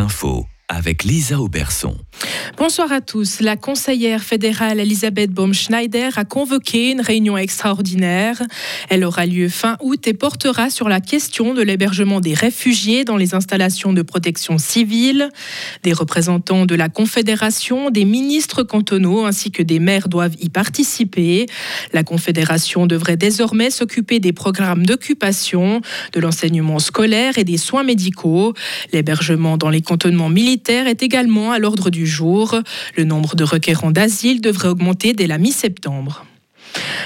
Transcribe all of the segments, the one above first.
infos avec Lisa Auberson. Bonsoir à tous. La conseillère fédérale Elisabeth Baumschneider a convoqué une réunion extraordinaire. Elle aura lieu fin août et portera sur la question de l'hébergement des réfugiés dans les installations de protection civile. Des représentants de la Confédération, des ministres cantonaux ainsi que des maires doivent y participer. La Confédération devrait désormais s'occuper des programmes d'occupation, de l'enseignement scolaire et des soins médicaux. L'hébergement dans les cantonnements militaires est également à l'ordre du jour. Le nombre de requérants d'asile devrait augmenter dès la mi-septembre.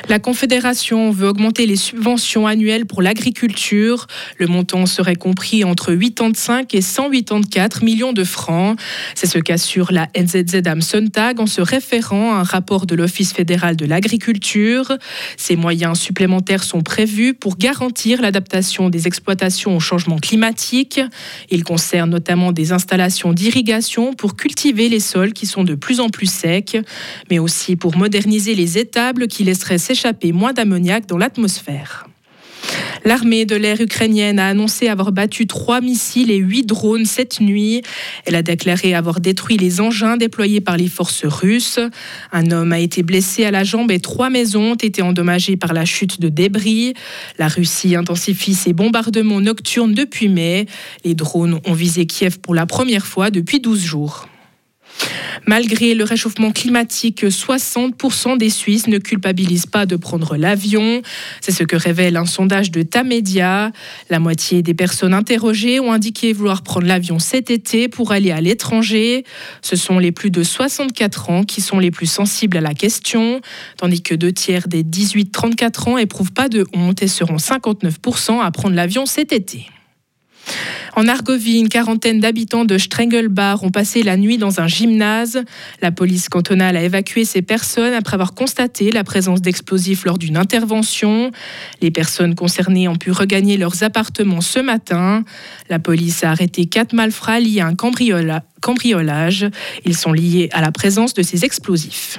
La Confédération veut augmenter les subventions annuelles pour l'agriculture. Le montant serait compris entre 85 et 184 millions de francs. C'est ce qu'assure la NZZ Sonntag en se référant à un rapport de l'Office fédéral de l'agriculture. Ces moyens supplémentaires sont prévus pour garantir l'adaptation des exploitations au changement climatique. Ils concernent notamment des installations d'irrigation pour cultiver les sols qui sont de plus en plus secs, mais aussi pour moderniser les étables qui laisseraient s'échapper moins d'ammoniac dans l'atmosphère. L'armée de l'air ukrainienne a annoncé avoir battu trois missiles et huit drones cette nuit. Elle a déclaré avoir détruit les engins déployés par les forces russes. Un homme a été blessé à la jambe et trois maisons ont été endommagées par la chute de débris. La Russie intensifie ses bombardements nocturnes depuis mai. Les drones ont visé Kiev pour la première fois depuis 12 jours. Malgré le réchauffement climatique, 60% des Suisses ne culpabilisent pas de prendre l'avion. C'est ce que révèle un sondage de Tamedia. La moitié des personnes interrogées ont indiqué vouloir prendre l'avion cet été pour aller à l'étranger. Ce sont les plus de 64 ans qui sont les plus sensibles à la question, tandis que deux tiers des 18-34 ans éprouvent pas de honte et seront 59% à prendre l'avion cet été. En Argovie, une quarantaine d'habitants de Strengelbach ont passé la nuit dans un gymnase. La police cantonale a évacué ces personnes après avoir constaté la présence d'explosifs lors d'une intervention. Les personnes concernées ont pu regagner leurs appartements ce matin. La police a arrêté quatre malfrats liés à un cambriolage. Ils sont liés à la présence de ces explosifs.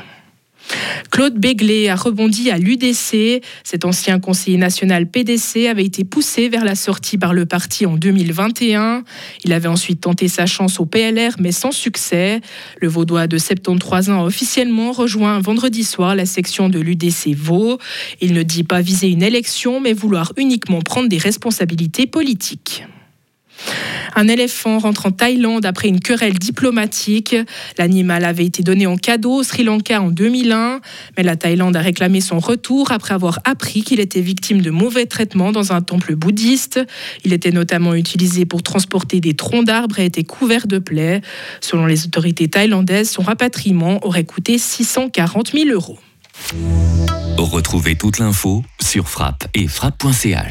Claude Béglé a rebondi à l'UDC. Cet ancien conseiller national PDC avait été poussé vers la sortie par le parti en 2021. Il avait ensuite tenté sa chance au PLR, mais sans succès. Le Vaudois de 73 ans a officiellement rejoint vendredi soir la section de l'UDC Vaud. Il ne dit pas viser une élection, mais vouloir uniquement prendre des responsabilités politiques. Un éléphant rentre en Thaïlande après une querelle diplomatique. L'animal avait été donné en cadeau au Sri Lanka en 2001, mais la Thaïlande a réclamé son retour après avoir appris qu'il était victime de mauvais traitements dans un temple bouddhiste. Il était notamment utilisé pour transporter des troncs d'arbres et était couvert de plaies. Selon les autorités thaïlandaises, son rapatriement aurait coûté 640 000 euros. Retrouvez toute l'info sur frappe et frappe.ch.